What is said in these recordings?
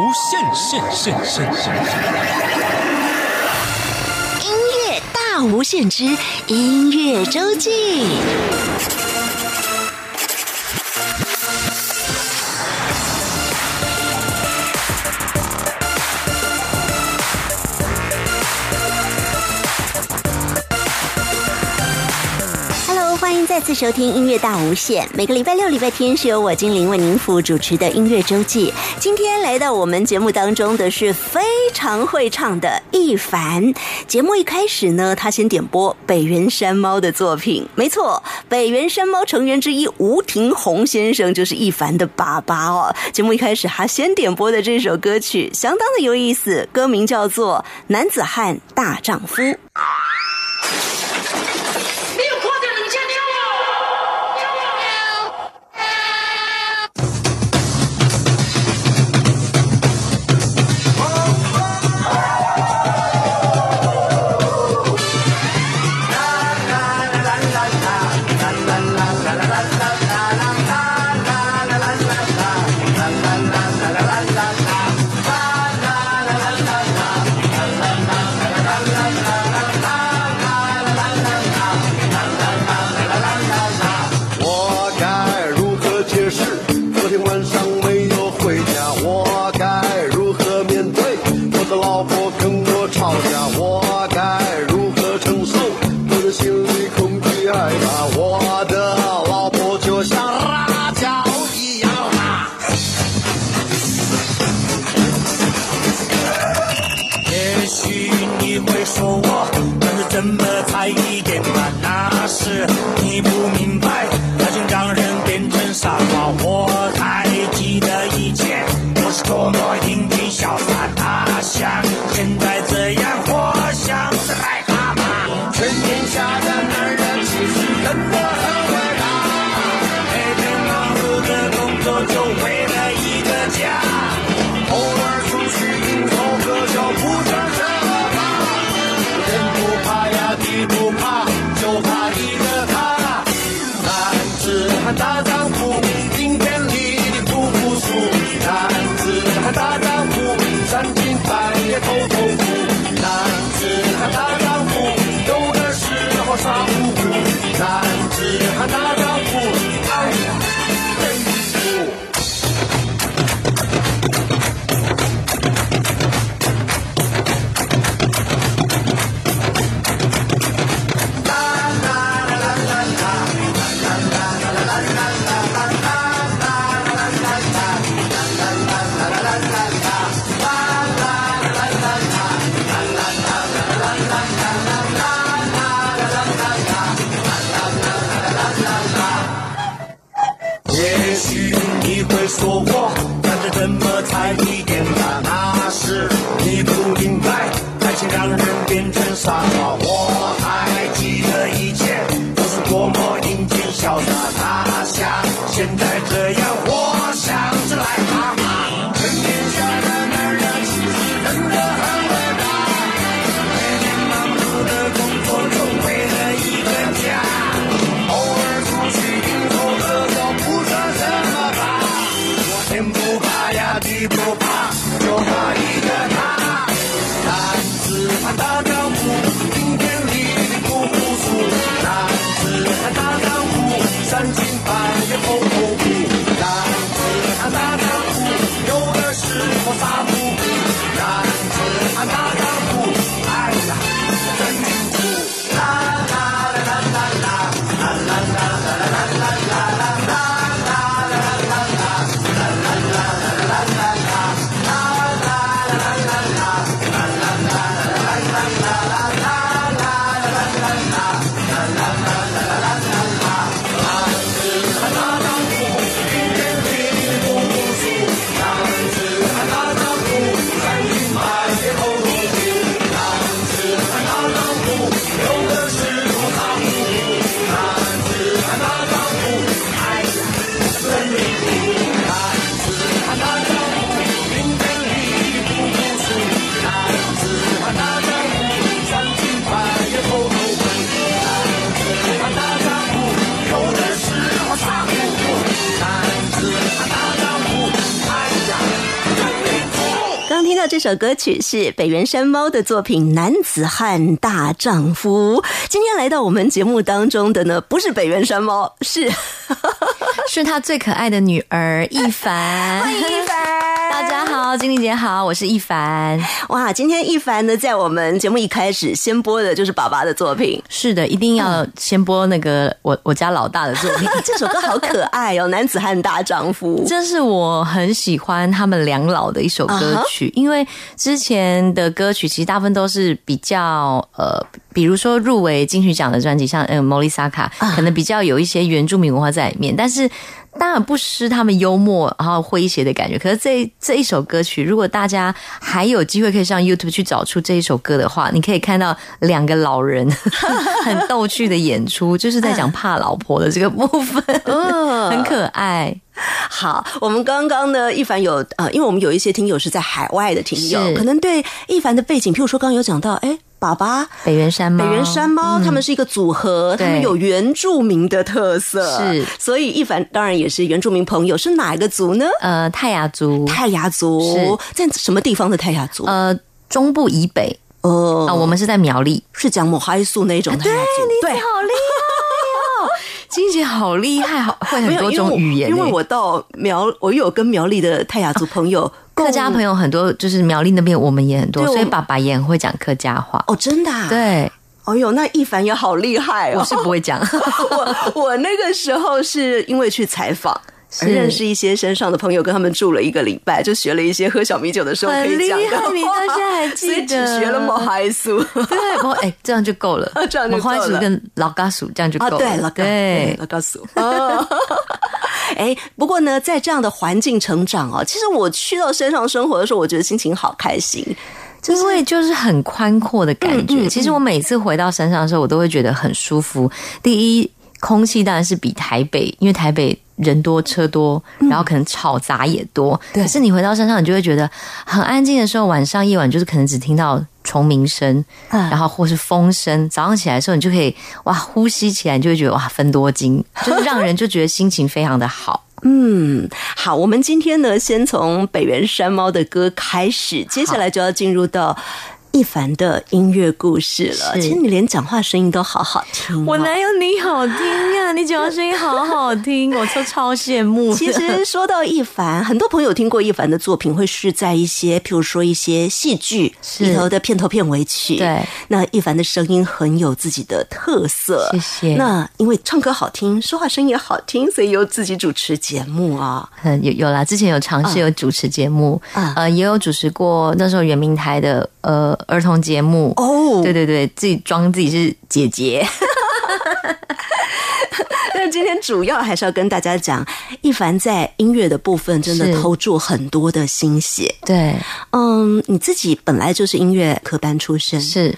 无限限限限限！音乐大无限之音乐周记。再次收听音乐大无限。每个礼拜六、礼拜天是由我精灵为您服务主持的音乐周记。今天来到我们节目当中的是非常会唱的易凡。节目一开始呢，他先点播北原山猫的作品。没错，北原山猫成员之一吴廷宏先生就是易凡的爸爸哦。节目一开始他先点播的这首歌曲相当的有意思，歌名叫做《男子汉大丈夫》。就怕一个他男子汉大丈夫顶天立地不服输男子汉大丈夫三首歌曲是北原山猫的作品《男子汉大丈夫》。今天来到我们节目当中的呢，不是北原山猫，是 是他最可爱的女儿一凡。欢迎一凡，大家好，经理姐好，我是一凡。哇，今天一凡呢，在我们节目一开始先播的就是爸爸的作品。是的，一定要先播那个我我家老大的作品。这首歌好可爱哦，《男子汉大丈夫》。这是我很喜欢他们两老的一首歌曲，因为之前的歌曲其实大部分都是比较呃，比如说入围金曲奖的专辑，像嗯《莫莉萨卡》，可能比较有一些原住民文化在里面，但是当然不失他们幽默然后诙谐的感觉。可是这这一首歌曲，如果大家还有机会可以上 YouTube 去找出这一首歌的话，你可以看到两个老人 很逗趣的演出，就是在讲怕老婆的这个部分，很可爱。好，我们刚刚呢，一凡有呃，因为我们有一些听友是在海外的听友，可能对一凡的背景，譬如说刚刚有讲到，哎，爸爸北原山猫，北原山猫，他们是一个组合，他们有原住民的特色，是，所以一凡当然也是原住民朋友，是哪一个族呢？呃，泰雅族，泰雅族。在什么地方的泰雅族？呃，中部以北，哦，啊，我们是在苗栗，是讲抹哈素那种泰雅族，对，好厉害。金姐好厉害，好 会很多种语言。因为我到苗，我有跟苗栗的泰雅族朋友、客家朋友很多，就是苗栗那边我们也很多，所以爸爸也很会讲客家话。哦，真的？啊对。哦呦，那一凡也好厉害哦！我是不会讲，我我那个时候是因为去采访。认识一些山上的朋友，跟他们住了一个礼拜，就学了一些喝小米酒的时候可以讲的话。你到现在还记得？所以只学了毛海苏，对，不哎，这样就够了。这样就够了。毛海苏跟老嘎苏这样就够了。对，老嘎对老嘎苏。哎，不过呢，在这样的环境成长哦，其实我去到山上生活的时候，我觉得心情好开心，因为就是很宽阔的感觉。其实我每次回到山上的时候，我都会觉得很舒服。第一，空气当然是比台北，因为台北。人多车多，然后可能吵杂也多。可是你回到山上，你就会觉得很安静的时候，晚上夜晚就是可能只听到虫鸣声，然后或是风声。早上起来的时候，你就可以哇呼吸起来，你就会觉得哇分多精，就是让人就觉得心情非常的好。嗯，好，我们今天呢，先从北原山猫的歌开始，接下来就要进入到。一凡的音乐故事了，其实你连讲话声音都好好听，我哪有你好听啊？你讲话声音好好听，我都超羡慕。其实说到一凡，很多朋友听过一凡的作品，会是在一些，譬如说一些戏剧里头的片头片尾曲。对，那一凡的声音很有自己的特色。谢谢。那因为唱歌好听，说话声音也好听，所以有自己主持节目啊。嗯，有有啦，之前有尝试有主持节目，呃，也有主持过那时候圆明台的呃。儿童节目哦，对对对，自己装自己是姐姐。但今天主要还是要跟大家讲，一凡在音乐的部分真的投注很多的心血。对，嗯，你自己本来就是音乐科班出身，是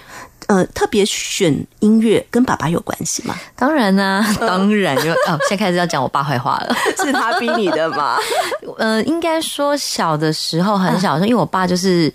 呃，特别选音乐跟爸爸有关系吗？当然啦，当然就哦，现在开始要讲我爸坏话了，是他逼你的吗？呃，应该说小的时候很小的时候，因为我爸就是。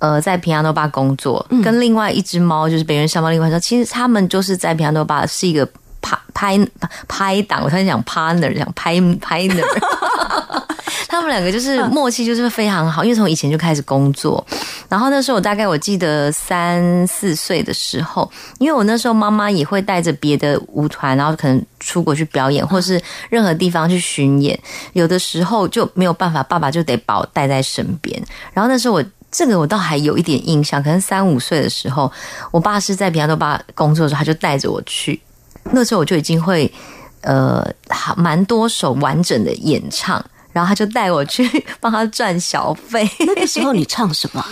呃，在平安多巴工作，跟另外一只猫，就是北原山猫。另外说，其实他们就是在平安多巴是一个拍拍拍档，我才讲 partner，讲拍 partner。他们两个就是默契，就是非常好，因为从以前就开始工作。然后那时候我大概我记得三四岁的时候，因为我那时候妈妈也会带着别的舞团，然后可能出国去表演，或是任何地方去巡演。有的时候就没有办法，爸爸就得把我带在身边。然后那时候我。这个我倒还有一点印象，可能三五岁的时候，我爸是在平安多巴工作的时候，他就带着我去。那时候我就已经会呃，蛮多首完整的演唱，然后他就带我去帮他赚小费。那个时候你唱什么？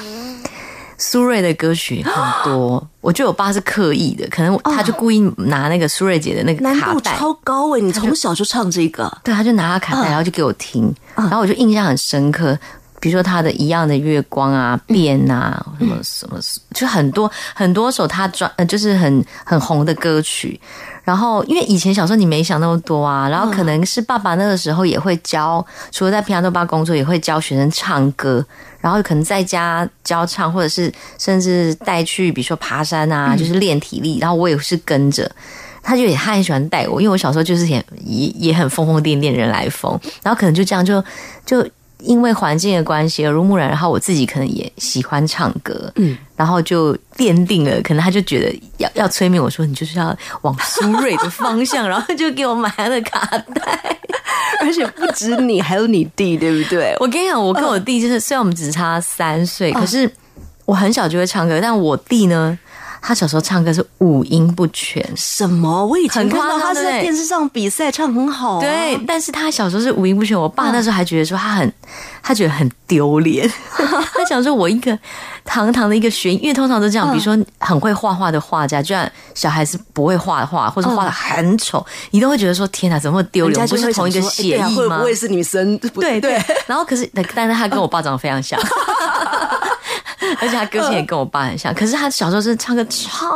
苏芮的歌曲很多，我觉得我爸是刻意的，可能他就故意拿那个苏芮姐的那个卡带，超高哎！你从小就唱这个，对，他就拿他卡带，然后就给我听，然后我就印象很深刻。比如说他的一样的月光啊，变啊，什么什么，就很多很多首他专，就是很很红的歌曲。然后因为以前小时候你没想那么多啊，然后可能是爸爸那个时候也会教，除了在平常豆爸工作，也会教学生唱歌。然后可能在家教唱，或者是甚至带去，比如说爬山啊，就是练体力。然后我也是跟着，他就也他很喜欢带我，因为我小时候就是也也也很疯疯癫癫人来疯。然后可能就这样就就。因为环境的关系耳濡目染，然后我自己可能也喜欢唱歌，嗯，然后就奠定了，可能他就觉得要要催眠我说你就是要往苏芮的方向，然后就给我买了卡带，而且不止你，还有你弟，对不对？我跟你讲，我跟我弟就是虽然我们只差三岁，可是我很小就会唱歌，但我弟呢？他小时候唱歌是五音不全，什么？我以前看到他是在电视上比赛，唱很好、啊。对，但是他小时候是五音不全。我爸那时候还觉得说他很，他觉得很丢脸。他想说，我一个堂堂的一个学，因为通常都这样，比如说很会画画的画家，居然小孩子不会画画，或者画的很丑，你都会觉得说天哪，怎么会丢脸？不是同一个协议吗会不？会是女生？不对对，然后可是，但是他跟我爸长得非常像，而且他歌声也跟我爸很像。可是他小时候真的唱歌超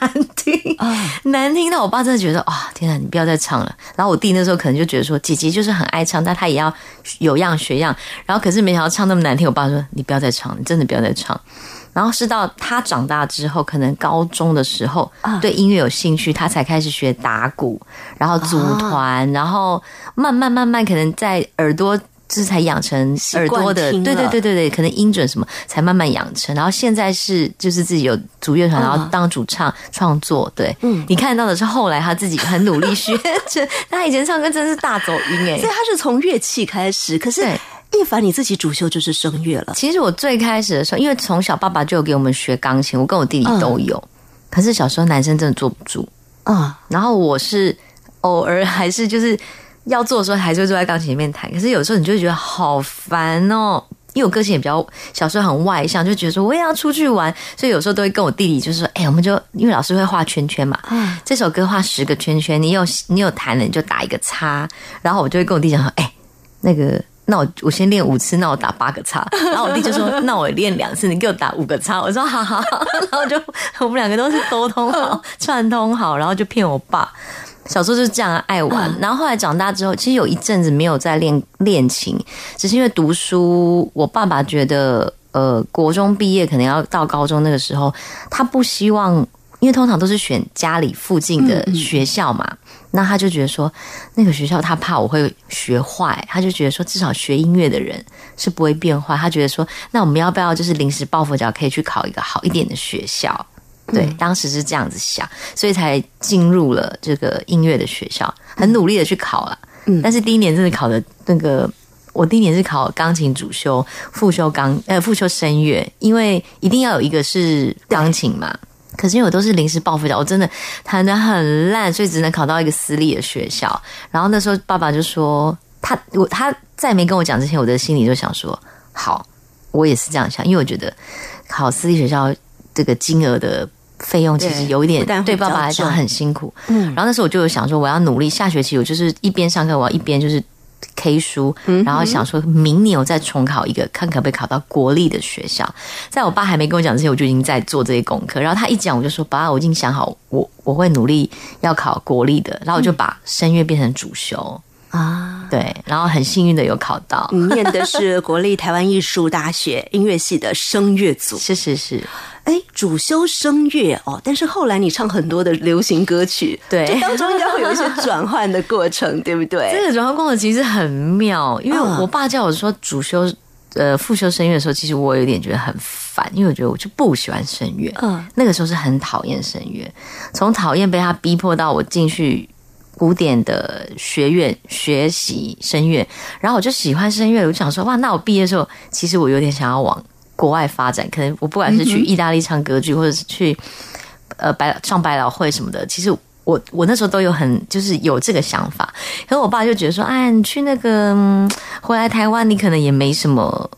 难听，难听到我爸真的觉得啊、天哪，你不要再唱了。然后我弟那时候可能就觉得说，姐姐就是很爱唱，但她也要有样学样。然后可是没想到唱那么难听，我爸说你不要再唱，你真的不要再唱。然后是到他长大之后，可能高中的时候对音乐有兴趣，他才开始学打鼓，然后组团，然后慢慢慢慢可能在耳朵。就是才养成耳朵的，听对对对对对，可能音准什么才慢慢养成。然后现在是就是自己有主乐团，然后当主唱创作。对，嗯，你看到的是后来他自己很努力学着，他以前唱歌真是大走音哎、所以他是从乐器开始。可是对一凡你自己主修就是声乐了，其实我最开始的时候，因为从小爸爸就有给我们学钢琴，我跟我弟弟都有。可是小时候男生真的坐不住，啊、然后我是偶尔还是就是要做的时候，还是会坐在钢琴里面弹。可是有时候你就会觉得好烦哦。因为我个性也比较小时候很外向，就觉得说我也要出去玩，所以有时候都会跟我弟弟就是说，哎、我们就因为老师会画圈圈嘛，这首歌画十个圈圈，你有你有弹了你就打一个叉，然后我就会跟我弟讲说，哎、那个。那我我先练五次，那我打八个叉。然后我弟就说：“那我练两次，你给我打五个叉。”我说：“好好好。” 然后就我们两个都是沟通好、串通好，然后就骗我爸。小时候就是这样爱玩，然后后来长大之后，其实有一阵子没有在练练琴，只是因为读书。我爸爸觉得，呃，国中毕业可能要到高中那个时候，他不希望，因为通常都是选家里附近的学校嘛，那他就觉得说，那个学校他怕我会学坏，他就觉得说，至少学音乐的人是不会变坏。他觉得说，那我们要不要就是临时抱佛脚，可以去考一个好一点的学校？对，当时是这样子想，所以才进入了这个音乐的学校，很努力的去考了。嗯，但是第一年真的考的那个，我第一年是考钢琴主修，副修钢呃副修声乐，因为一定要有一个是钢琴嘛。可是因为我都是临时抱佛脚，我真的弹的很烂，所以只能考到一个私立的学校。然后那时候爸爸就说，他我他在没跟我讲之前，我的心里就想说，好，我也是这样想，因为我觉得考私立学校这个金额的费用其实有一点对爸爸来讲很辛苦。嗯，然后那时候我就有想说，我要努力，下学期我就是一边上课，我要一边就是 K 书，然后想说明年我再重考一个，看可不可以考到国立的学校。在我爸还没跟我讲之前，我就已经在做这些功课。然后他一讲，我就说：“爸，我已经想好，我我会努力要考国立的。”然后我就把声乐变成主修。啊。对，然后很幸运的有考到，你 念的是国立台湾艺术大学音乐系的声乐组，是是是，哎，主修声乐哦，但是后来你唱很多的流行歌曲，对这当中应该会有一些转换的过程，对不对？这个转换过程其实很妙，因为嗯我爸叫我说主修呃副修声乐的时候，其实我有点觉得很烦，因为我觉得我就不喜欢声乐，嗯，那个时候是很讨厌声乐，从讨厌被他逼迫到我进去。古典的学院学习声乐，然后我就喜欢声乐，我就想说，哇，那我毕业的时候，其实我有点想要往国外发展，可能我不管是去意大利唱歌剧，或者是去呃百上百老汇什么的，其实我我那时候都有很就是有这个想法，可是我爸就觉得说，哎，你去那个、嗯回来台湾，你可能也没什么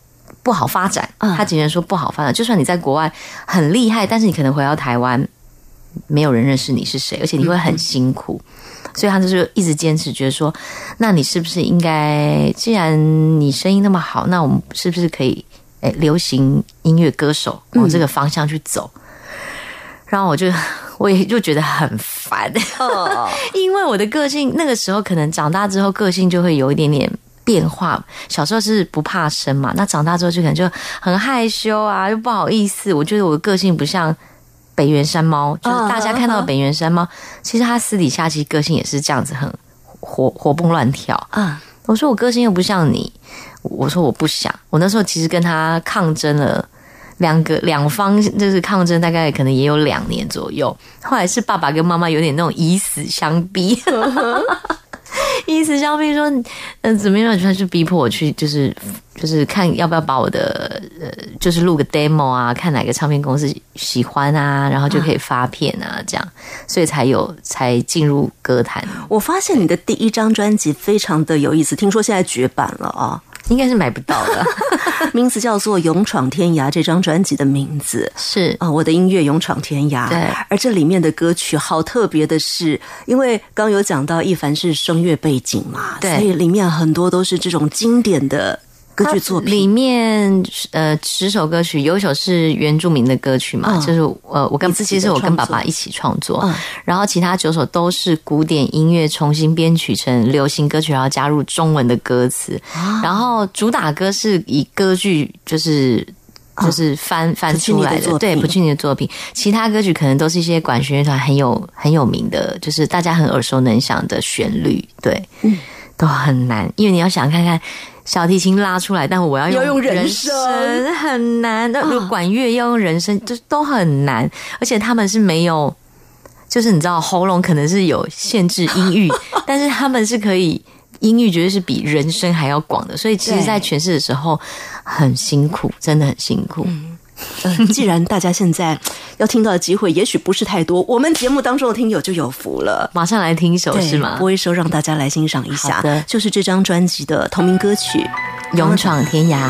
不好发展。他竟然说不好发展，就算你在国外很厉害，但是你可能回到台湾，没有人认识你是谁，而且你会很辛苦。所以他就是一直坚持，觉得说，那你是不是应该，既然你声音那么好，那我们是不是可以，诶，流行音乐歌手往这个方向去走？然后我就 我也就觉得很烦，哦，因为我的个性那个时候可能长大之后个性就会有一点点变化。小时候是不怕生嘛，那长大之后就可能就很害羞啊，又不好意思。我觉得我的个性不像北原山猫，就是大家看到的北原山猫，其实他私底下其实个性也是这样子，很活活蹦乱跳。啊，我说我个性又不像你，我说我不想。我那时候其实跟他抗争了两个两方，就是抗争大概可能也有两年左右。后来是爸爸跟妈妈有点那种以死相逼。意思相逼说，嗯，怎么样？他就逼迫我去，就是就是看要不要把我的呃，就是录个 demo 啊，看哪个唱片公司喜欢啊，然后就可以发片啊，这样，所以才有才进入歌坛。我发现你的第一张专辑非常的有意思，听说现在绝版了啊。应该是买不到的，名字叫做《勇闯天涯》。这张专辑的名字是啊，我的音乐《勇闯天涯》。对，而这里面的歌曲好特别的是，因为刚有讲到一凡是声乐背景嘛，对，所以里面很多都是这种经典的。歌曲作品。里面，呃，十首歌曲有一首是原住民的歌曲嘛，就是呃，我跟其实我跟爸爸一起创作，然后其他九首都是古典音乐重新编曲成流行歌曲，然后加入中文的歌词，然后主打歌是以歌剧就是就是翻翻出来的，对，不去你的作品，其他歌曲可能都是一些管弦乐团很有很有名的，就是大家很耳熟能详的旋律，对，嗯，都很难，因为你要想看看。小提琴拉出来，但我要用人声，很难。那管乐要用人声，就都很难。而且他们是没有，就是你知道，喉咙可能是有限制音域，但是他们是可以音域，绝对是比人声还要广的。所以其实，在诠释的时候很辛苦，真的很辛苦。嗯，既然大家现在要听到的机会也许不是太多，我们节目当中的听友就有福了。马上来听一首是吗？播一首让大家来欣赏一下，的，就是这张专辑的同名歌曲《勇闯天涯》。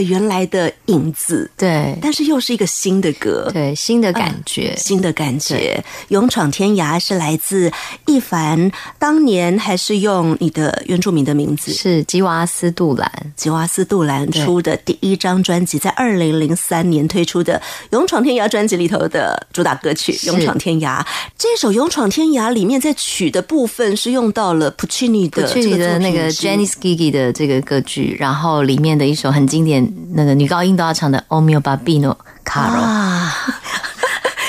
原来的影子，对，但是又是一个新的歌，对，新的感觉，新的感觉。勇闯天涯是来自一凡，当年还是用你的原住民的名字是吉瓦斯杜兰，吉瓦斯杜兰出的第一张专辑，在二零零三年推出的《勇闯天涯》专辑里头的主打歌曲《勇闯天涯》。这首《勇闯天涯》里面在曲的部分是用到了普契尼的普契尼的那个 Jenny Skiggy 的这个歌剧，然后里面的一首很。经典那个女高音都要唱的《O mio babino caro》，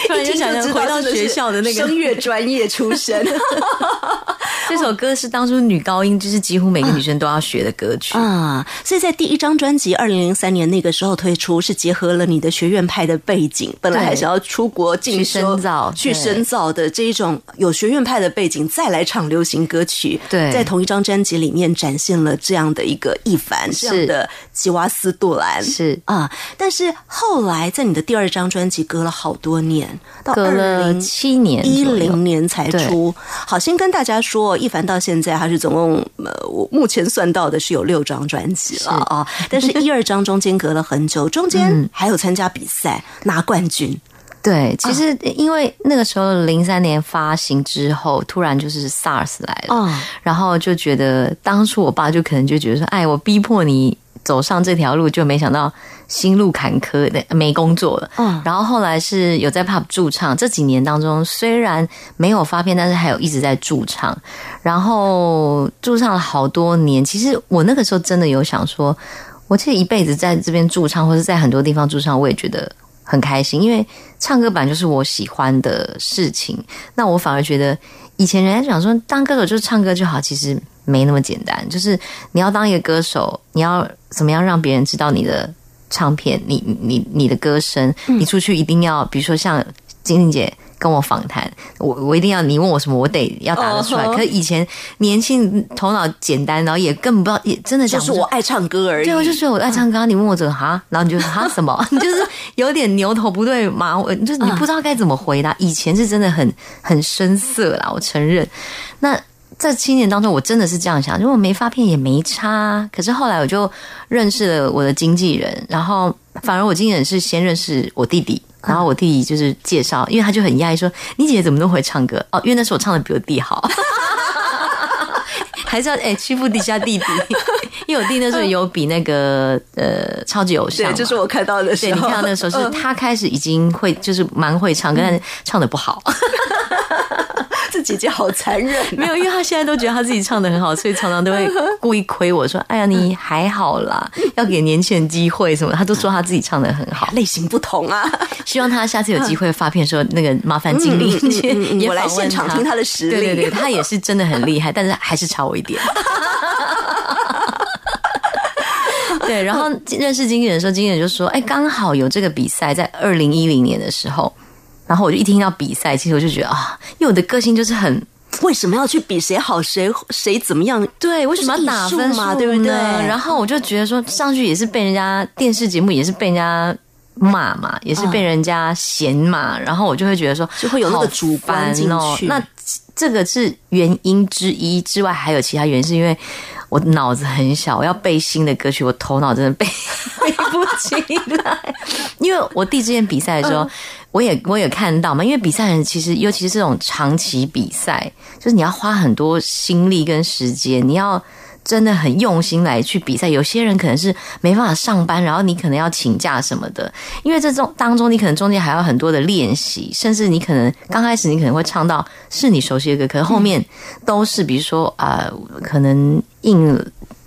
突然就想回到学校的那个声乐专业出身。这首歌是当初女高音，就是几乎每个女生都要学的歌曲啊。所以在第一张专辑二零零三年那个时候推出，是结合了你的学院派的背景，本来还想要出国进深造、去深造的这一种有学院派的背景，再来唱流行歌曲。对，在同一张专辑里面展现了这样的一个一凡这样的吉瓦斯杜兰是啊。但是后来在你的第二张专辑隔了好多年，到隔了七年一零年才出。好，先跟大家说。一凡到现在还是总共呃，我目前算到的是有六张专辑了啊，但是一二张中间隔了很久，中间还有参加比赛拿冠军。对，其实因为那个时候零三年发行之后，突然就是 SARS 来了，然后就觉得当初我爸就可能就觉得说，哎，我逼迫你。走上这条路，就没想到心路坎坷的，没工作了。嗯，然后后来是有在 pub 驻唱，这几年当中虽然没有发片，但是还有一直在驻唱。然后驻唱了好多年，其实我那个时候真的有想说，我这一辈子在这边驻唱，或者在很多地方驻唱，我也觉得很开心，因为唱歌版就是我喜欢的事情。那我反而觉得，以前人家讲说当歌手就是唱歌就好，其实。没那么简单，就是你要当一个歌手，你要怎么样让别人知道你的唱片，你你你的歌声，你出去一定要，比如说像金玲姐跟我访谈，我我一定要你问我什么，我得要答得出来。可是以前年轻头脑简单，然后也根本不知道，也真的就是我爱唱歌而已。对，我就说我爱唱歌，你问我这个哈，然后你就说哈什么，你 就是有点牛头不对马尾，就是你不知道该怎么回答。以前是真的很很生涩啦，我承认。那。在七年当中，我真的是这样想，如果没发片也没差。可是后来我就认识了我的经纪人，然后反而我经纪人是先认识我弟弟，然后我弟弟就是介绍，因为他就很讶异说：“你姐姐怎么都会唱歌？”哦，因为那时候我唱的比我弟好，还是要哎欺负底下弟弟，因为我弟那时候有比那个呃超级偶像，对，就是我看到的时候，对你看到那时候是他开始已经会就是蛮会唱，但是唱的不好。这姐姐好残忍，没有，因为他现在都觉得他自己唱的很好，所以常常都会 故意亏我说：“哎呀，你还好啦，要给年轻人机会什么。”他都说他自己唱的很好，类型不同啊。希望他下次有机会发片的时候，那个麻烦经理我来现场听他的实力。对对对，他也是真的很厉害，但是还是差我一点。对，然后认识经纪人的时候，经纪人就说：“哎，刚好有这个比赛，在二零一零年的时候。”然后我就一听到比赛，其实我就觉得啊，因为我的个性就是很为什么要去比谁好谁谁怎么样？对，为什么要打分嘛？对不对？然后我就觉得说上去也是被人家电视节目也是被人家骂嘛，也是被人家嫌嘛。然后我就会觉得说就会有那个主观进去。那这个是原因之一之外，还有其他原因，是因为我脑子很小，我要背新的歌曲，我头脑真的背背不起来。因为我弟之前比赛的时候。我也我也看到嘛，因为比赛人其实尤其是这种长期比赛，就是你要花很多心力跟时间，你要真的很用心来去比赛。有些人可能是没办法上班，然后你可能要请假什么的，因为这种当中你可能中间还有很多的练习，甚至你可能刚开始你可能会唱到是你熟悉的歌，可是后面都是比如说啊，可能应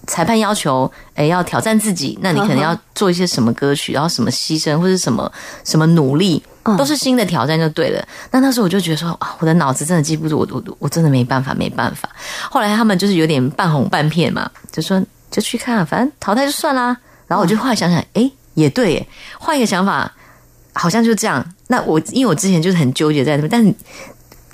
裁判要求，哎，要挑战自己，那你可能要做一些什么歌曲，然后什么牺牲或者什么什么努力。都是新的挑战就对了。那那时候我就觉得说啊，我的脑子真的记不住，我我我真的没办法，没办法。后来他们就是有点半哄半骗嘛，就说就去看，反正淘汰就算啦。然后我就后来想想，哎，也对，换一个想法，好像就这样。那我因为我之前就是很纠结在那边，但是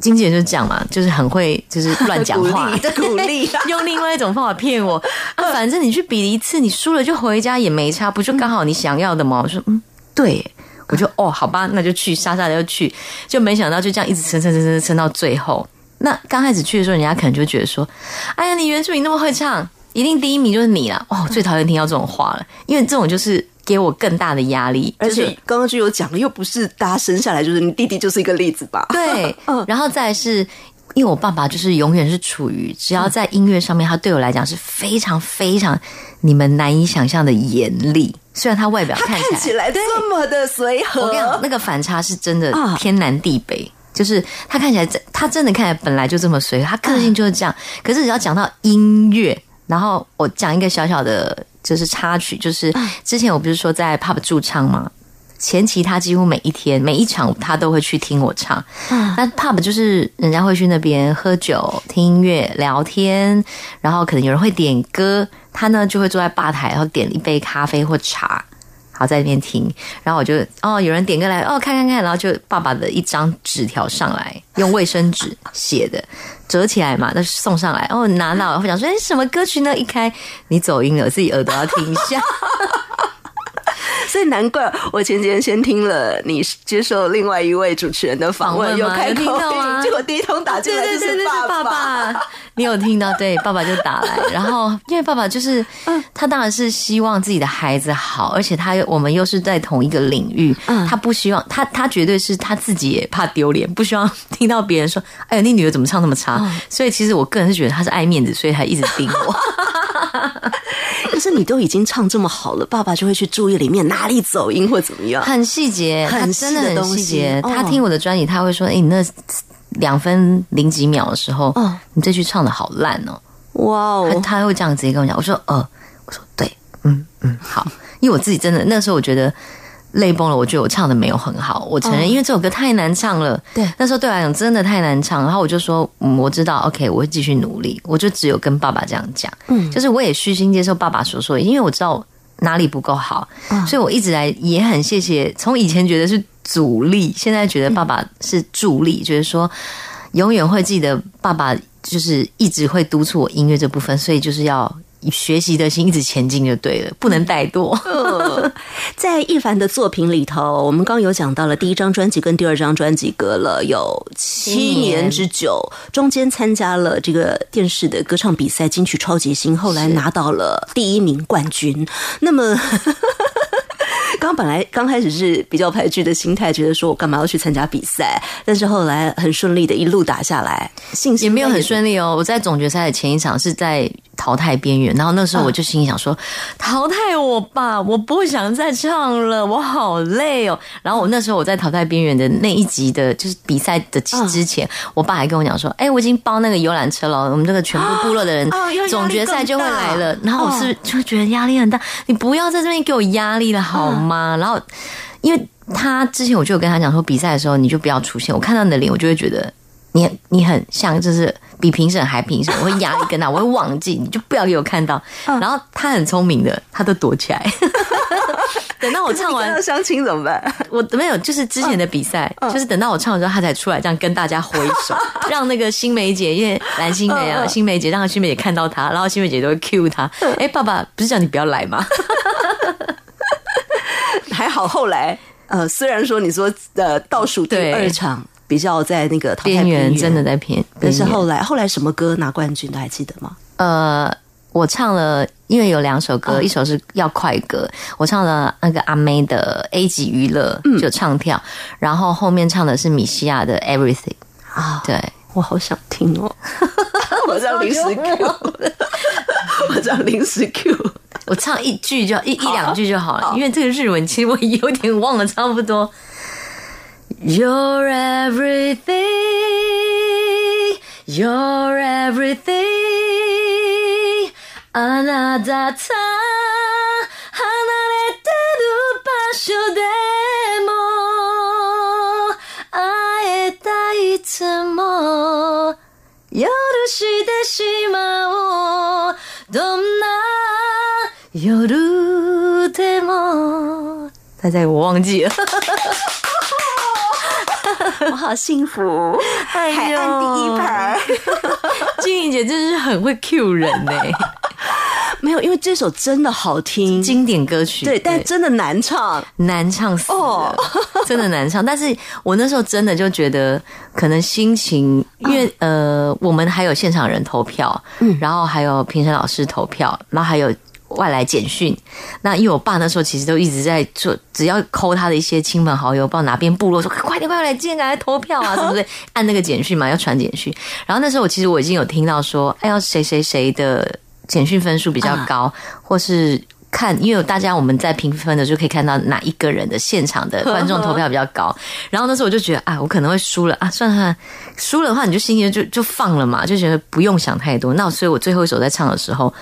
经纪人就是这样嘛，就是很会就是乱讲话，鼓励鼓励 用另外一种方法骗我啊。反正你去比一次，你输了就回家也没差，不就刚好你想要的吗？我说嗯，对，我就哦，好吧，那就去，傻傻的就去，就没想到就这样一直撑撑撑撑撑到最后。那刚开始去的时候，人家可能就觉得说，哎呀，你原住民那么会唱，一定第一名就是你了。哦，最讨厌听到这种话了，因为这种就是给我更大的压力，而且刚刚就有讲了，又不是大家生下来就是你弟弟就是一个例子吧？对 嗯，然后再来是。因为我爸爸就是永远是处于只要在音乐上面，他对我来讲是非常非常你们难以想象的严厉。虽然他外表看起来看起来这么的随和，我跟你讲，那个反差是真的啊天南地北。就是他看起来真，他真的看起来本来就这么随和，他个性就是这样。可是只要讲到音乐，然后我讲一个小小的，就是插曲，就是之前我不是说在 pub 驻唱吗？前期他几乎每一天每一场他都会去听我唱。那 pub 就是人家会去那边喝酒、听音乐、聊天，然后可能有人会点歌，他呢就会坐在吧台，然后点一杯咖啡或茶。好，在那边听，然后我就哦，有人点歌来，哦，看看看，然后就爸爸的一张纸条上来，用卫生纸写的，折起来嘛，那送上来，哦，拿到，我想说，哎，什么歌曲呢？一开，你走音了，自己耳朵要听一下。所以难怪我前几天先听了你接受另外一位主持人的访问，有开口结果第一通打进来就是爸爸爸，你有听到？对，爸爸就打来，然后因为爸爸就是他，当然是希望自己的孩子好，而且他又我们又是在同一个领域，他不希望他他绝对是他自己也怕丢脸，不希望听到别人说，哎呀，你女儿怎么唱那么差？所以其实我个人是觉得他是爱面子，所以他一直盯我。可是你都已经唱这么好了，爸爸就会去注意里面哪里走音或怎么样。很细节，很真的很细的东西细节。哦他听我的专辑，他会说：“哎、你那两分零几秒的时候，哦你这句唱的好烂哦。哇哦，他会这样直接跟我讲。我说：“呃，我说对，嗯嗯，好。”因为我自己真的那时候我觉得泪崩了，我觉得我唱的没有很好，我承认，哦因为这首歌太难唱了。对那时候对我来讲真的太难唱，然后我就说：“嗯，我知道，OK，我会继续努力。”我就只有跟爸爸这样讲，嗯就是我也虚心接受爸爸所说的，因为我知道哪里不够好，嗯所以我一直来也很谢谢。从以前觉得是阻力，现在觉得爸爸是助力，觉得说永远会记得爸爸就是一直会督促我音乐这部分，所以就是要以学习的心一直前进就对了，不能怠惰。呃 在一凡的作品里头，我们刚有讲到了第一张专辑跟第二张专辑隔了有七年之久，中间参加了这个电视的歌唱比赛金曲超级星，后来拿到了第一名冠军。那么。刚本来刚开始是比较排拒的心态，觉得说我干嘛要去参加比赛？但是后来很顺利的一路打下来，信心也没有很利。顺利哦。我在总决赛的前一场是在淘汰边缘，然后那时候我就心里想说，淘汰我吧，我不想再唱了，我好累哦。然后我那时候我在淘汰边缘的那一集的，就是比赛的嗯之前，我爸还跟我讲说，哎，我已经包那个游览车了，我们这个全部部落的人总决赛就会来了。然后我是哦就觉得压力很大，你不要在这边给我压力了好吗？然后因为他之前我就有跟他讲说，比赛的时候你就不要出现，我看到你的脸，我就会觉得你你很像，就是比评审还评审，我会压力更大，我会忘记，你就不要给我看到。然后他很聪明的，他都躲起来。等到我唱完要，相亲怎么办？我没有，就是之前的比赛，就是等到我唱的时候，他才出来这样跟大家挥手，让那个新梅姐，因为蓝心梅啊，新梅姐让新梅姐看到他，然后新梅姐都会 cue 他。哎，爸爸不是叫你不要来吗？还好后来，呃，虽然说你说呃倒数第二场比较在那个边缘缘。真的，在偏，但是后来后来什么歌拿冠军的还记得吗？呃，我唱了，因为有两首歌，哦一首是要快歌，我唱了那个阿妹的 A 级娱乐，嗯。就唱跳，然后后面唱的是米西亚的 Everything，啊，对，我好想听哦，我这样临时 Q，我这样临时 Q，我唱一句就一一两句就好了，因为这个日文其实我有点忘了，差不多。You're everything, you're everything. あなたと離れてる場所でも会えたいつも許してしまおうどんな夜でも。猜猜我忘记了。 我好幸福，海岸第一排。金莹姐真是很会 Q 人呢、没有，因为这首真的好听，经典歌曲。对，但真的难唱。难唱死 真的难唱。但是我那时候真的就觉得，可能心情，因为、呃，我们还有现场人投票，嗯，然后还有评审老师投票，然后还有外来简讯。那因为我爸那时候其实都一直在做，只要抠他的一些亲朋好友，不知道哪边部落说快点快点来，今天赶快投票啊，什么的，按那个简讯嘛，要传简讯。然后那时候我其实我已经有听到说，哎，要谁谁谁的简讯分数比较高，或是。看，因为有大家我们在评分的就可以看到哪一个人的现场的观众投票比较高。然后那时候我就觉得啊，我可能会输了啊，算了算了，输了的话你就心情就就放了嘛，就觉得不用想太多。那所以我最后一首在唱的时候，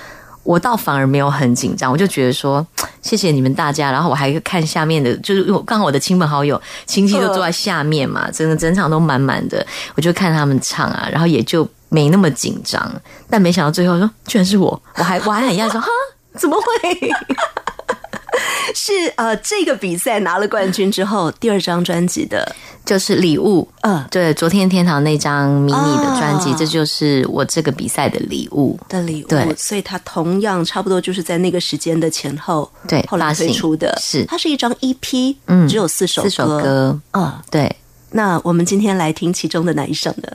我倒反而没有很紧张，我就觉得说 谢谢你们大家。然后我还看下面的，就是我刚好我的亲朋好友、亲戚都坐在下面嘛，整个整场都满满的，我就看他们唱啊，然后也就没那么紧张。但没想到最后说居然是我，我还 我还很讶异说哈。怎么会？是呃，这个比赛拿了冠军之后，第二张专辑的，就是礼物。嗯，对，昨天天堂那张迷你的专辑，啊这就是我这个比赛的礼物。的礼物，对所以它同样差不多就是在那个时间的前后，对后来推出的，是它是一张 EP，嗯只有四首四首歌，嗯。对那我们今天来听其中的哪一首呢？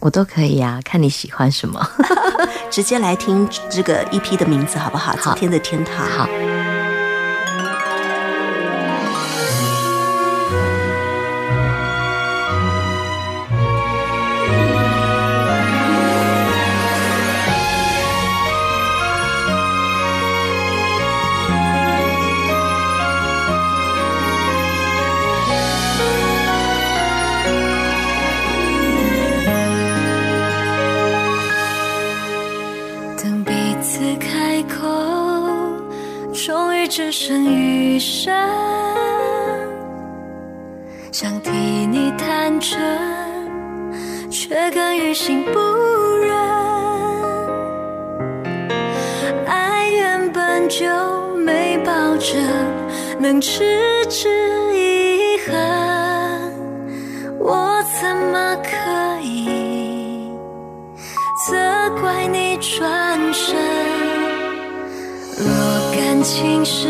我都可以呀、看你喜欢什么。直接来听这个 EP 的名字好不好？好昨天的天堂，好。余生。想替你坦诚，却更于心不忍。爱原本就没保证能持之以恒，我怎么可以？责怪你转身。若感情是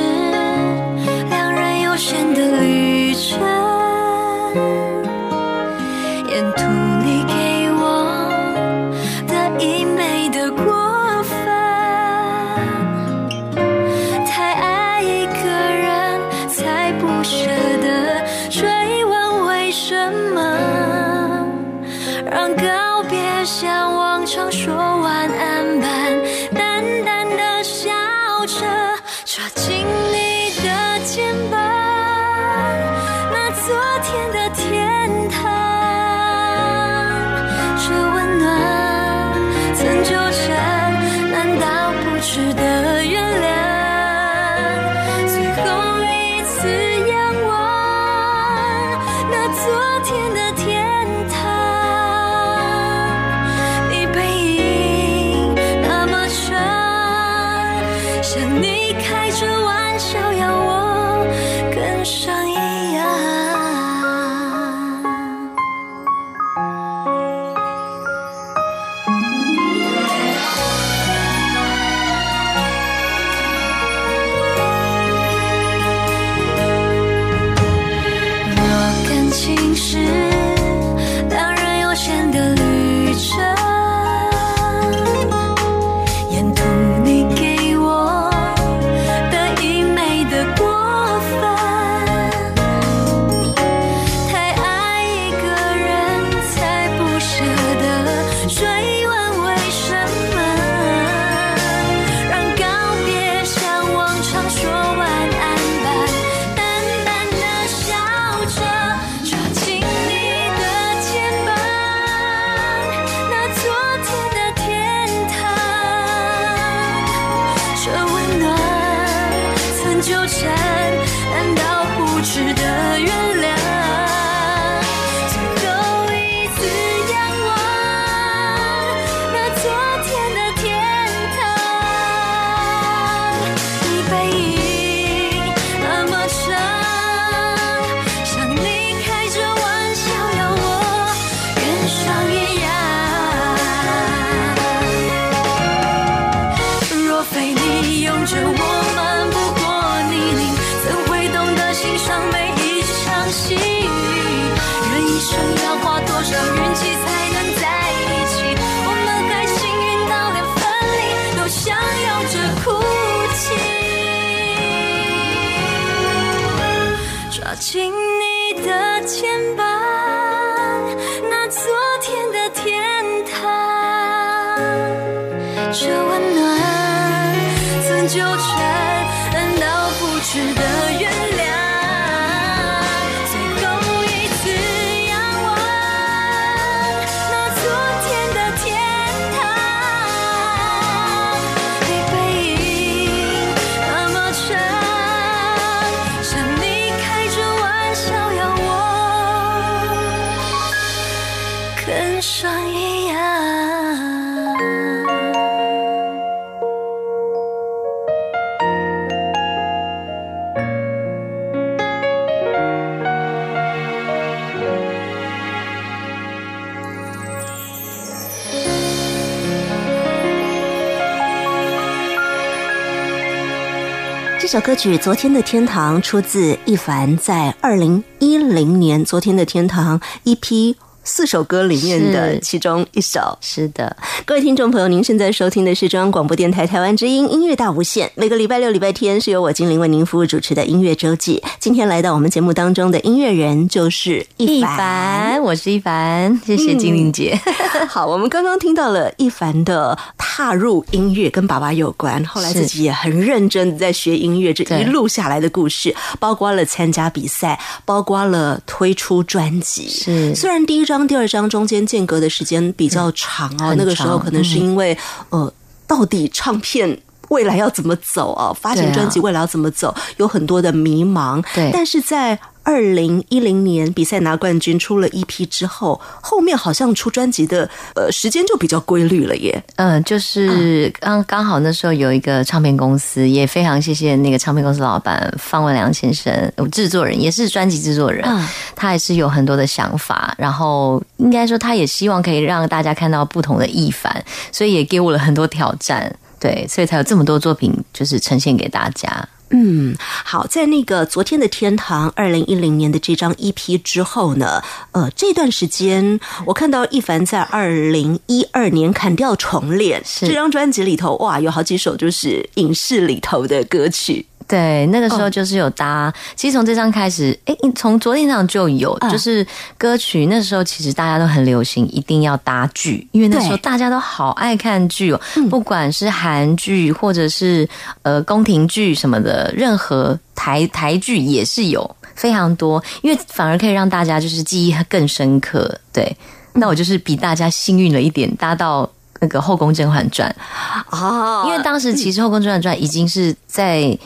到不值得原谅。歌曲《昨天的天堂》出自一凡在二零一零年《昨天的天堂》一批四首歌里面的其中一首。是的，各位听众朋友，您现在收听的是中央广播电台台湾之音音乐大无限。每个礼拜六、礼拜天是由我精灵为您服务主持的音乐周记。今天来到我们节目当中的音乐人就是一一凡。我是一凡，谢谢精灵姐。好，我们刚刚听到了一凡的踏入音乐跟爸爸有关，后来自己也很认真的在学音乐，这一路下来的故事，包括了参加比赛，包括了推出专辑。是虽然第一张、第二张中间间隔的时间比较长哦，很那个时候可能是因为、呃，到底唱片。未来要怎么走啊？发行专辑未来要怎么走，有很多的迷茫。对但是在二零一零年比赛拿冠军，出了一批之后，后面好像出专辑的呃时间就比较规律了耶。嗯，就是刚刚好那时候有一个唱片公司，也非常谢谢那个唱片公司老板方文良先生，制作人也是专辑制作人，嗯他也是有很多的想法，然后应该说他也希望可以让大家看到不同的一凡，所以也给我了很多挑战，对，所以才有这么多作品就是呈现给大家。嗯，好，在那个昨天的天堂二零一零年的这张 EP 之后呢，呃，这段时间我看到一凡在二零一二年砍掉重练这张专辑里头，哇，有好几首就是影视里头的歌曲。对，那个时候就是有搭，其实从这张开始，哎，从昨天上就有，嗯就是歌曲。那时候其实大家都很流行，一定要搭剧，因为那时候大家都好爱看剧哦，嗯不管是韩剧或者是呃宫廷剧什么的，任何台台剧也是有非常多，因为反而可以让大家就是记忆更深刻。对，那我就是比大家幸运了一点，搭到。那个《后宫甄嬛传》，啊因为当时其实《后宫甄嬛传》已经是在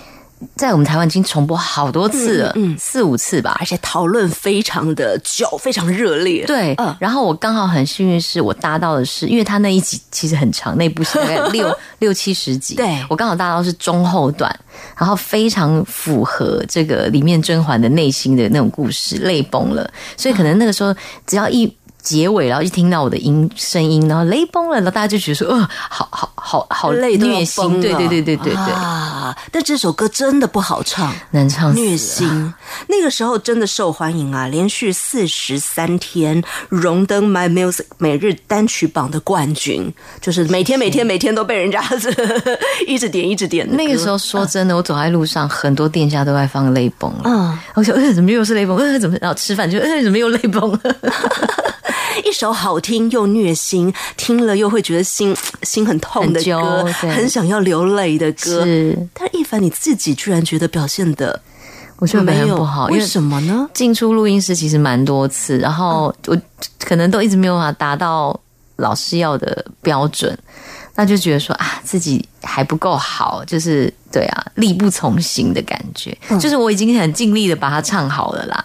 在我们台湾已经重播好多次了，嗯嗯四五次吧而。且讨论非常的久，非常热烈。对，嗯然后我刚好很幸运，是我搭到的是，因为他那一集其实很长，那部戏大概 六六七十集，对我刚好搭到是中后段，然后非常符合这个里面甄嬛的内心的那种故事，泪崩了，所以可能那个时候只要一。结尾，然后一听到我的音声音，然后雷崩了，然后大家就觉得说，呃，好好好好累虐心，对对对对对对，啊！但这首歌真的不好唱，难唱虐心。那个时候真的受欢迎啊，连续四十三天荣登 My Music 每日单曲榜的冠军，就是每天每天每天都被人家 一直点一直点。那个时候说真的，我走在路上，很多店家都在放泪崩了。嗯，我想，呃，怎么又是泪崩？呃，怎么？然后吃饭就，呃，怎么又泪崩了？一首好听又虐心，听了又会觉得心心很痛的歌，对很想要流泪的歌。是，但一凡你自己居然觉得表现的我觉得没有不好，因为什么呢？进出录音室其实蛮多次，然后我可能都一直没有办法达到老师要的标准，那就觉得说啊，自己还不够好，就是对啊，力不从心的感觉。就是我已经很尽力的把它唱好了啦，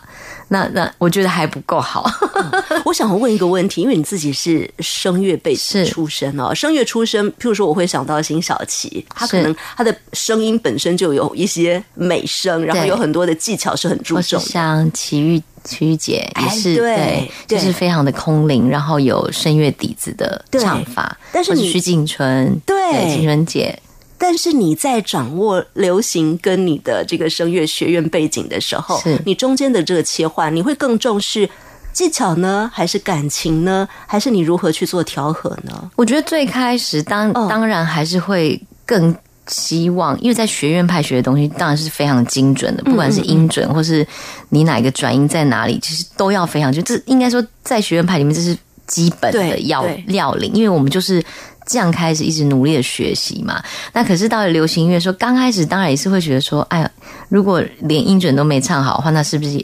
那那我觉得还不够好。我想问一个问题，因为你自己是声乐背是出身哦，声乐出身，譬如说我会想到辛晓琪，她可能她的声音本身就有一些美声，然后有很多的技巧是很注重的。像齐豫齐豫姐也是、哎对对就是非常的空灵，然后有声乐底子的唱法。但是你徐景纯，对景纯姐但是你在掌握流行跟你的这个声乐学院背景的时候是，你中间的这个切换，你会更重视技巧呢，还是感情呢，还是你如何去做调和呢？我觉得最开始当嗯当然还是会更希望，因为在学院派学的东西当然是非常精准的，不管是音准或是你哪一个转音在哪里，其实都要非常就这应该说在学院派里面这是基本的要对要领，因为我们就是。这样开始一直努力的学习嘛，那可是到了流行音乐说，刚开始当然也是会觉得说，哎呀，如果连音准都没唱好的话，那是不是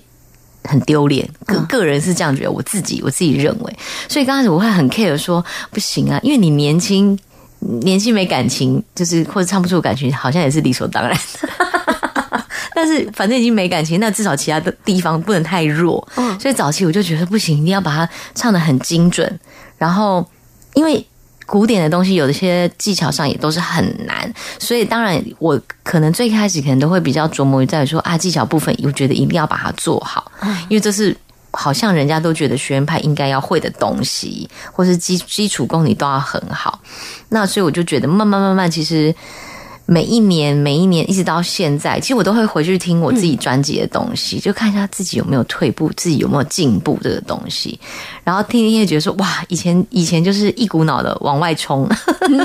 很丢脸？个个人是这样觉得，我自己我自己认为，所以刚开始我会很 care 说，不行啊，因为你年轻，年轻没感情，就是或者唱不出感情，好像也是理所当然的。但是反正已经没感情，那至少其他的地方不能太弱。嗯所以早期我就觉得不行，一定要把它唱的很精准。然后因为古典的东西，有一些技巧上也都是很难，所以当然我可能最开始可能都会比较琢磨于在于说啊技巧部分，我觉得一定要把它做好，因为这是。好像人家都觉得学院派应该要会的东西，或是基基础功你都要很好。那所以我就觉得慢慢慢慢，其实每一年每一年一直到现在，其实我都会回去听我自己专辑的东西，就看一下自己有没有退步，自己有没有进步这个东西。然后听音乐，觉得说哇，以前以前就是一股脑的往外冲，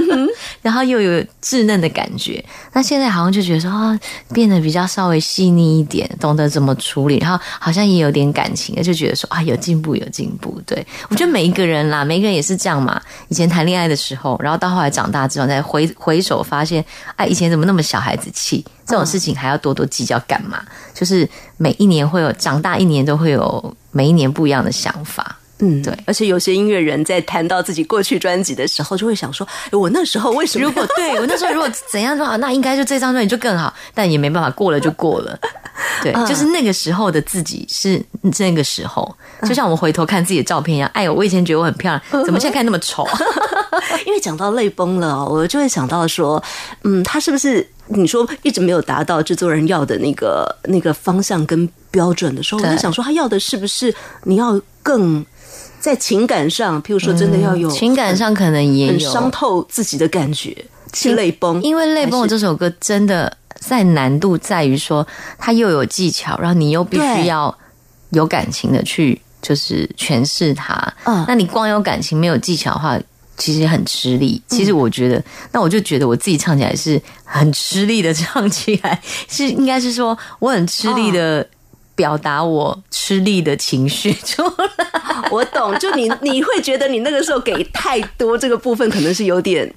然后又有稚嫩的感觉。那现在好像就觉得说啊，变得比较稍微细腻一点，懂得怎么处理，然后好像也有点感情，就觉得说啊，有进步，有进步。对我觉得每一个人啦，每一个人也是这样嘛。以前谈恋爱的时候，然后到后来长大之后，再回回首发现，哎，以前怎么那么小孩子气？这种事情还要多多计较干嘛？就是每一年会有长大，一年都会有每一年不一样的想法。嗯，对而且有些音乐人在谈到自己过去专辑的时候，就会想说：“我那时候为什么？如果对我那时候如果怎样的话，那应该就这张专辑就更好，但也没办法，过了就过了。对，就是那个时候的自己是那个时候，就像我们回头看自己的照片一样。哎呦，我以前觉得我很漂亮，怎么现在看那么丑？因为讲到泪崩了哦，我就会想到说，嗯，他是不是你说一直没有达到制作人要的那个那个方向跟标准的时候，我对就想说，他要的是不是你要更在情感上，譬如说真的要有情感上可能也有很伤透自己的感觉，是泪崩，因为《泪崩》这首歌真的在难度在于说，它又有技巧，然后你又必须要有感情的去就是诠释它。嗯那你光有感情没有技巧的话，其实很吃力。其实我觉得，那我就觉得我自己唱起来是很吃力的，唱起来是应该是说我很吃力的。表达我吃力的情绪出来，我懂，就你你会觉得你那个时候给太多，这个部分可能是有点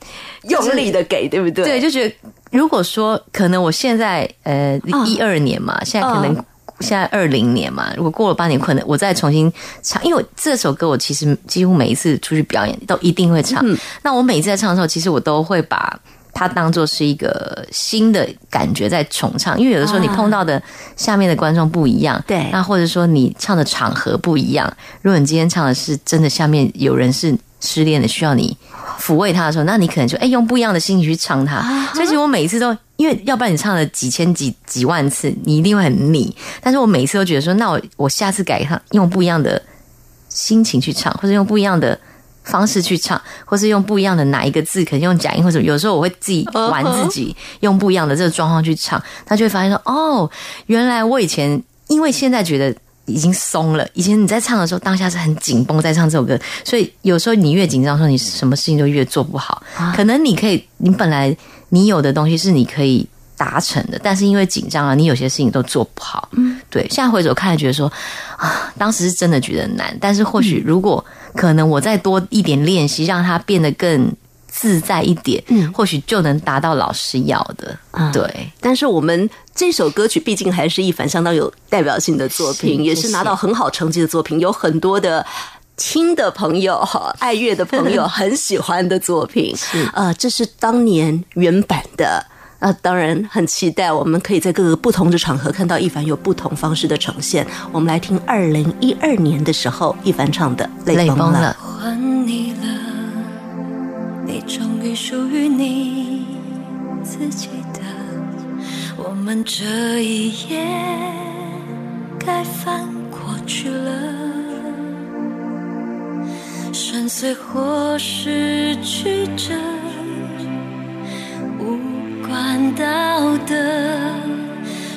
用力的给，对不对？对，就觉得如果说可能我现在呃嗯一二年嘛，现在可能嗯现在二零年嘛，如果过了八年，可能我再重新唱，因为这首歌我其实几乎每一次出去表演都一定会唱。嗯那我每一次在唱的时候，其实我都会把它当做是一个新的感觉在重唱，因为有的时候你碰到的下面的观众不一样，对那或者说你唱的场合不一样。如果你今天唱的是真的下面有人是失恋的，需要你抚慰他的时候，那你可能就哎、用不一样的心情去唱它。所以其实我每一次都，因为要不然你唱了几千几几万次，你一定会很腻。但是我每一次都觉得说，那我我下次改唱，用不一样的心情去唱，或者用不一样的。方式去唱，或是用不一样的哪一个字，可能用假音，或者有时候我会自己玩自己，用不一样的这个状况去唱，他就会发现说，哦，原来我以前因为现在觉得已经松了，以前你在唱的时候当下是很紧绷在唱这首歌，所以有时候你越紧张，说你什么事情都越做不好。可能你可以，你本来你有的东西是你可以达成的，但是因为紧张啊，你有些事情都做不好。嗯，对。现在回首看来，觉得说啊，当时是真的觉得难，但是或许如果可能，我再多一点练习，让它变得更自在一点，嗯或许就能达到老师要的。啊对，但是我们这首歌曲毕竟还是一凡相当有代表性的作品，是也是拿到很好成绩的作品，有很多的。听的朋友、哈爱乐的朋友 很喜欢的作品，是呃，这是当年原版的。那当然很期待，我们可以在各个不同的场合看到一凡有不同方式的呈现。我们来听二零一二年的时候，一凡唱的《泪崩了》。了。还你了，你终于属于你自己的。我们这一夜该翻过去了，深邃或失去着，无关看到的，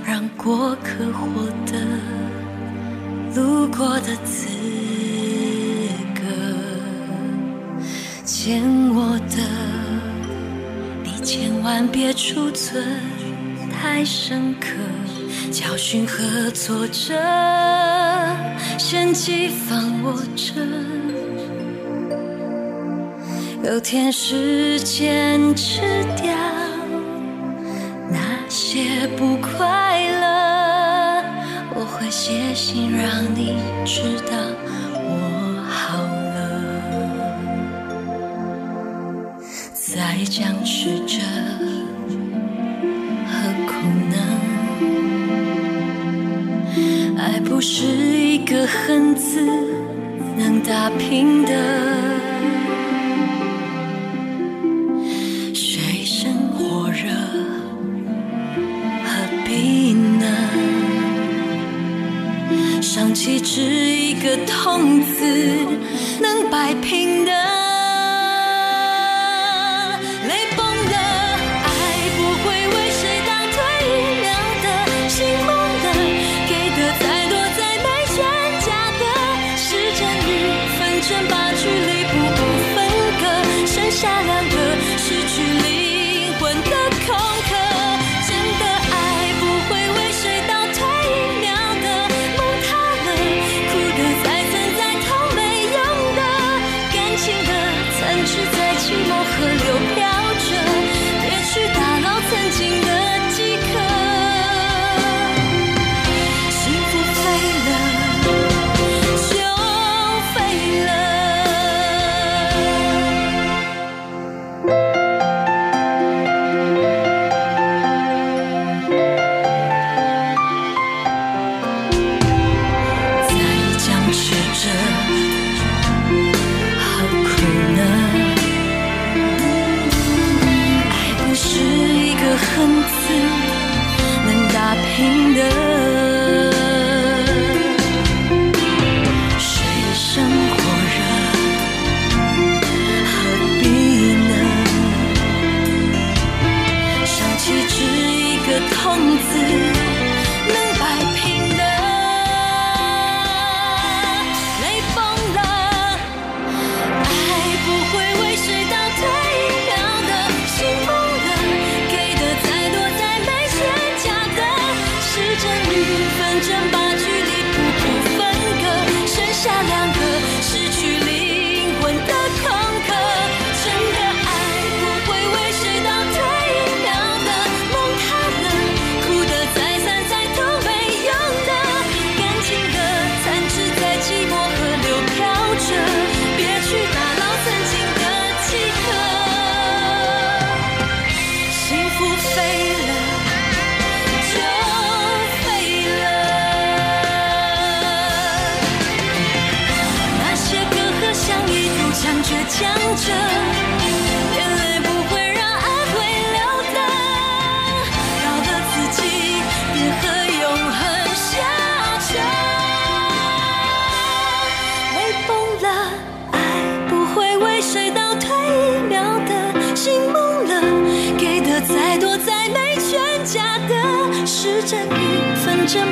让过客获得路过的资格。欠我的，你千万别储存太深刻，教训和挫折，嫌弃放我这。有天时间吃掉也不快乐，我会写信让你知道我好了。再僵持着，何苦呢？爱不是一个恨字能打平的。从此能摆平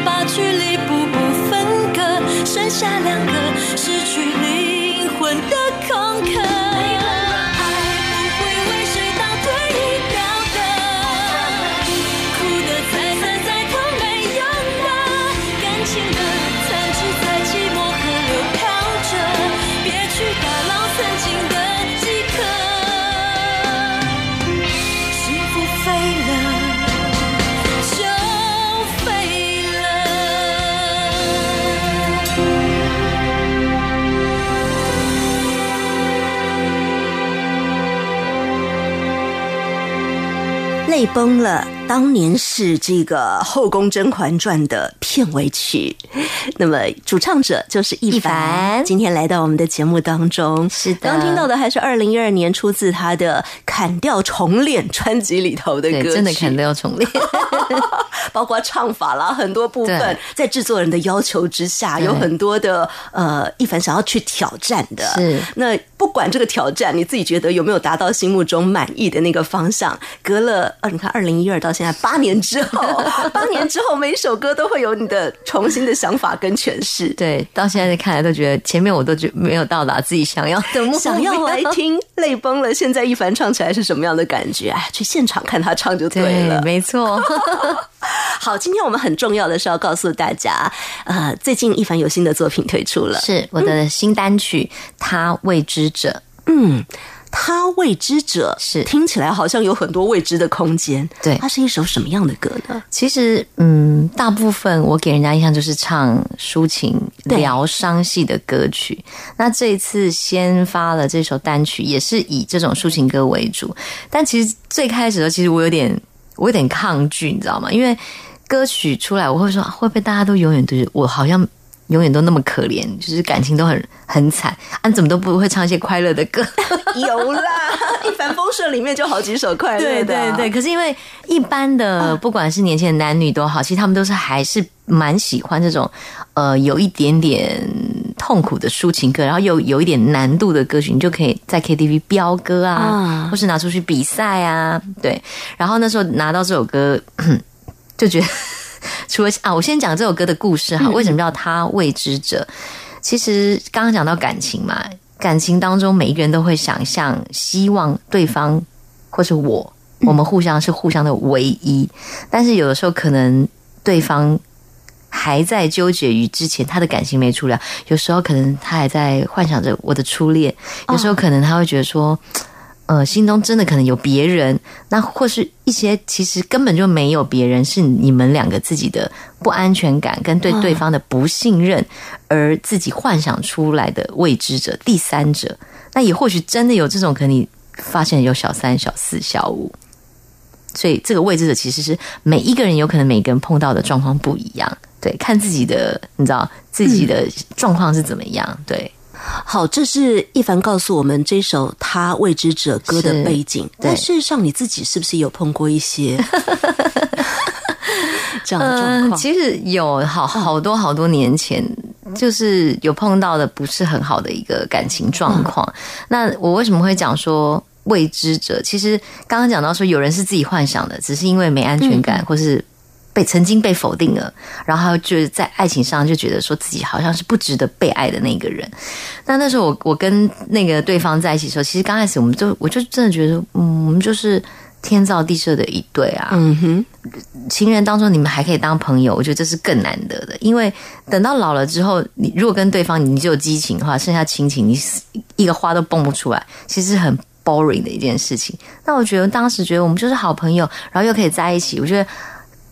把距离步步分割，剩下两个崩了。当年是这个《后宫甄嬛传》的片尾曲，那么主唱者就是一一凡。今天来到我们的节目当中，是的刚听到的还是二零一二年出自他的《砍掉重练》专辑里头的歌，曲，真的砍掉重练。包括唱法啦，很多部分在制作人的要求之下，有很多的呃，一凡想要去挑战的。是那不管这个挑战，你自己觉得有没有达到心目中满意的那个方向？隔了呃，你看二零一二到现在八年之后，八年之后每一首歌都会有你的重新的想法跟诠释。对，到现在看来都觉得前面我都觉没有到达自己想要的目标，想要来听泪崩了。现在一凡唱起来是什么样的感觉？哎，去现场看他唱就对了。没错。好，今天我们很重要的是要告诉大家，呃，最近一凡有新的作品推出了，是我的新单曲《他未知者》。嗯，他未知者是听起来好像有很多未知的空间。对，它是一首什么样的歌呢？其实，嗯，大部分我给人家印象就是唱抒情、疗伤系的歌曲。那这一次先发了这首单曲，也是以这种抒情歌为主。但其实最开始的时候，其实我有点，我有点抗拒，你知道吗？因为歌曲出来，我会说会不会大家都永远都是我好像。永远都那么可怜，就是感情都很很惨，啊，怎么都不会唱一些快乐的歌？有啦，一帆风顺里面就好几首快乐的。对对对，可是因为一般的，不管是年轻的男女都好，其实他们都是还是蛮喜欢这种呃有一点点痛苦的抒情歌，然后又有一点难度的歌曲，你就可以在 KTV 飙歌啊，或是拿出去比赛啊。对，然后那时候拿到这首歌，就觉得。除了啊，我先讲这首歌的故事哈。为什么叫他未知者？其实刚刚讲到感情嘛，感情当中每一个人都会想象，希望对方或是我，我们互相是互相的唯一。但是有的时候可能对方还在纠结于之前他的感情没处理，有时候可能他还在幻想着我的初恋，有时候可能他会觉得说。呃，心中真的可能有别人，那或是一些其实根本就没有别人，是你们两个自己的不安全感跟对对方的不信任，而自己幻想出来的未知者、第三者。那也或许真的有这种，可你发现有小三、小四、小五，所以这个未知者其实是每一个人有可能每个人碰到的状况不一样，对，看自己的，你知道自己的状况是怎么样，对。好，这是一凡告诉我们这首《他未知者》歌的背景。但事实上，你自己是不是有碰过一些 这样的状况？其实有，好好多好多年前，就是有碰到的不是很好的一个感情状况。那我为什么会讲说未知者？其实刚刚讲到说，有人是自己幻想的，只是因为没安全感，或是。被曾经被否定了，然后就是在爱情上就觉得说自己好像是不值得被爱的那个人。那那时候我我跟那个对方在一起的时候，其实刚开始我们就我就真的觉得，嗯，我们就是天造地设的一对啊。嗯哼，情人当中你们还可以当朋友，我觉得这是更难得的。因为等到老了之后，你如果跟对方你就有激情的话，剩下亲情你一个花都蹦不出来，其实很 boring 的一件事情。那我觉得当时觉得我们就是好朋友，然后又可以在一起，我觉得。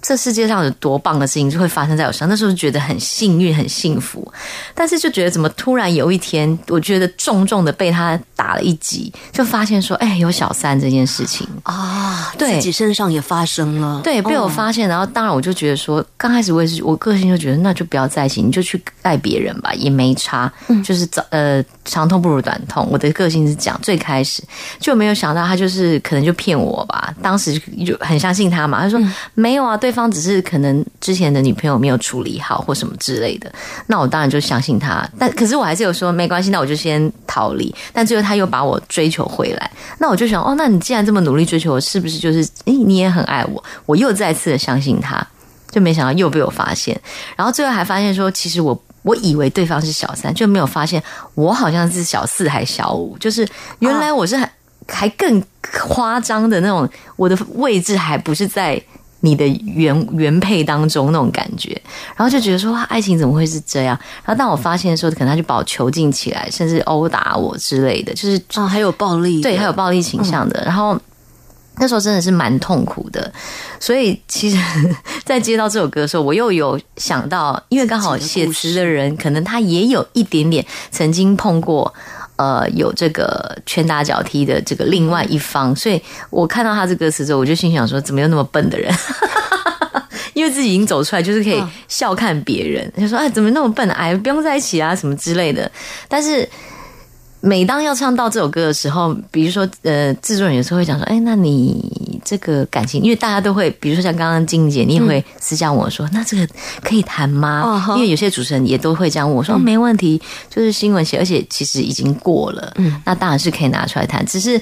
这世界上有多棒的事情就会发生在我身上，那时候觉得很幸运、很幸福，但是就觉得怎么突然有一天，我觉得重重的被他打了一击，就发现说，哎，有小三这件事情。啊，对。自己身上也发生了，对，被我发现，然后当然我就觉得说，刚开始我也是，我个性就觉得那就不要在一起，你就去爱别人吧，也没差，就是早呃长痛不如短痛，我的个性是讲，最开始就没有想到他就是可能就骗我吧，当时就很相信他嘛，他说没有啊，对。对方只是可能之前的女朋友没有处理好或什么之类的，那我当然就相信他。但可是我还是有说没关系，那我就先逃离。但最后他又把我追求回来，那我就想哦，那你既然这么努力追求我，是不是就是诶，你也很爱我？我又再次的相信他，就没想到又被我发现。然后最后还发现说，其实我我以为对方是小三，就没有发现我好像是小四还小五，就是原来我是还还更夸张的那种，我的位置还不是在。你的原原配当中那种感觉，然后就觉得说爱情怎么会是这样？然后当我发现的时候，可能他就把我囚禁起来，甚至殴打我之类的，就是啊，还有暴力，对，还有暴力倾向的。然后那时候真的是蛮痛苦的。所以其实，在接到这首歌的时候，我又有想到，因为刚好写词的人可能他也有一点点曾经碰过。呃，有这个拳打脚踢的这个另外一方，所以我看到他这歌词之后，我就心想说，怎么有那么笨的人？因为自己已经走出来，就是可以笑看别人，就说哎，怎么那么笨？哎，不用在一起啊，什么之类的。但是每当要唱到这首歌的时候，比如说呃，制作人有时候会讲说，哎，那你这个感情，因为大家都会，比如说像刚刚静姐，你也会私下问我说，那这个可以谈吗？哦因为有些主持人也都会这样问我说，哦没问题，就是新闻写，而且其实已经过了，嗯，那当然是可以拿出来谈，只是。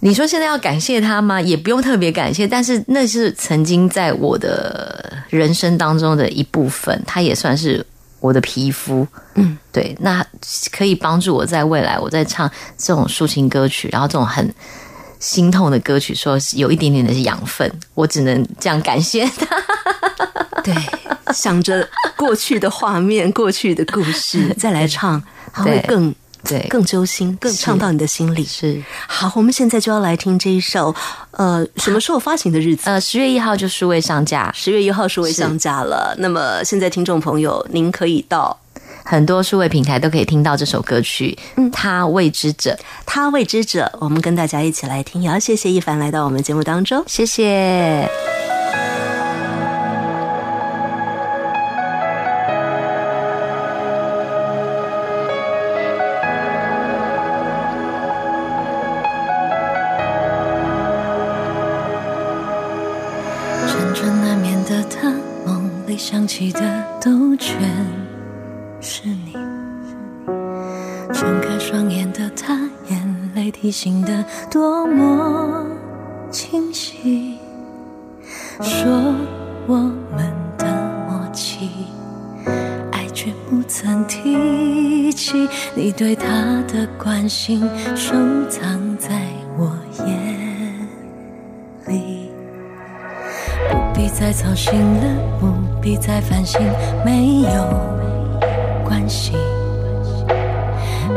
你说现在要感谢他吗？也不用特别感谢，但是那是曾经在我的人生当中的一部分，他也算是我的皮肤。嗯，对，那可以帮助我在未来我在唱这种抒情歌曲，然后这种很心痛的歌曲，说有一点点的养分，我只能这样感谢他。对，想着过去的画面、过去的故事，再来唱，它会更对，更揪心，更唱到你的心里。是好，我们现在就要来听这一首，呃，什么时候发行的日子？呃，十月一号就数位上架，十月一号数位上架了。那么现在听众朋友，您可以到很多数位平台都可以听到这首歌曲。嗯，他未知者，他未知者，我们跟大家一起来听。也要谢谢一凡来到我们节目当中。谢谢。想起的都全是你。睁开双眼的他，眼泪提醒的多么清晰。说我们的默契，爱却不曾提起。你对他的关心，收藏在我眼里。不必再操心了，不必再烦心，没有关系。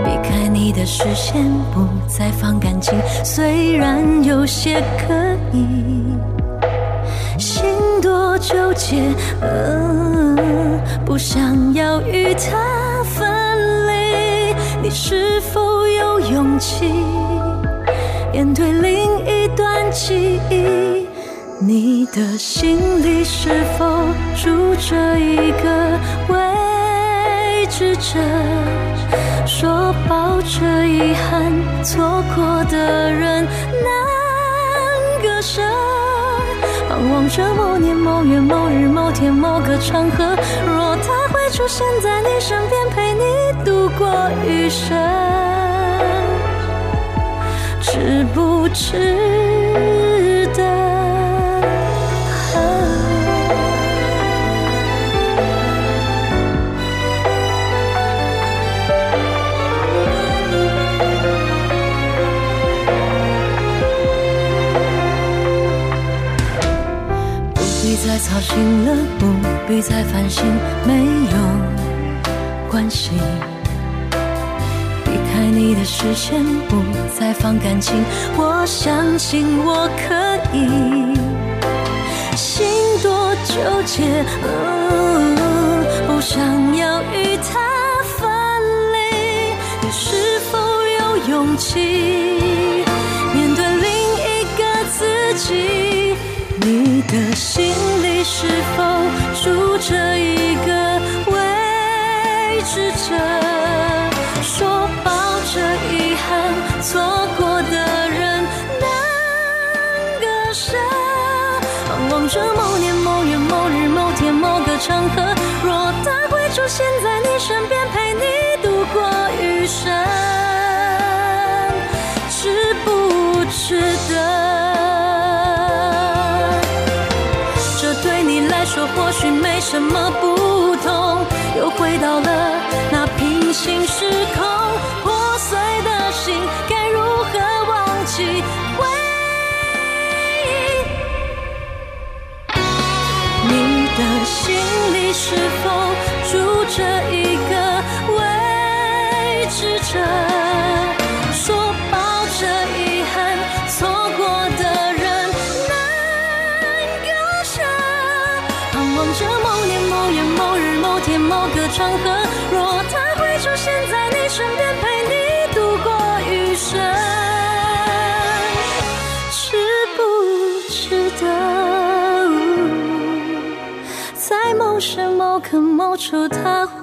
避开你的视线，不再放感情，虽然有些刻意，心多纠结，呃，不想要与他分离。你是否有勇气面对另一段记忆？你的心里是否住着一个未知者？说抱着遗憾错过的人难割舍，盼望着某年某月某日某天某个场合，若他会出现在你身边，陪你度过余生。值不值必再操心了，不必再烦心，没有关系。避开你的视线，不再放感情，我相信我可以。心多纠结，哦，不想要与他分离。你是否有勇气面对另一个自己？你的心里是否住着一个行出，他。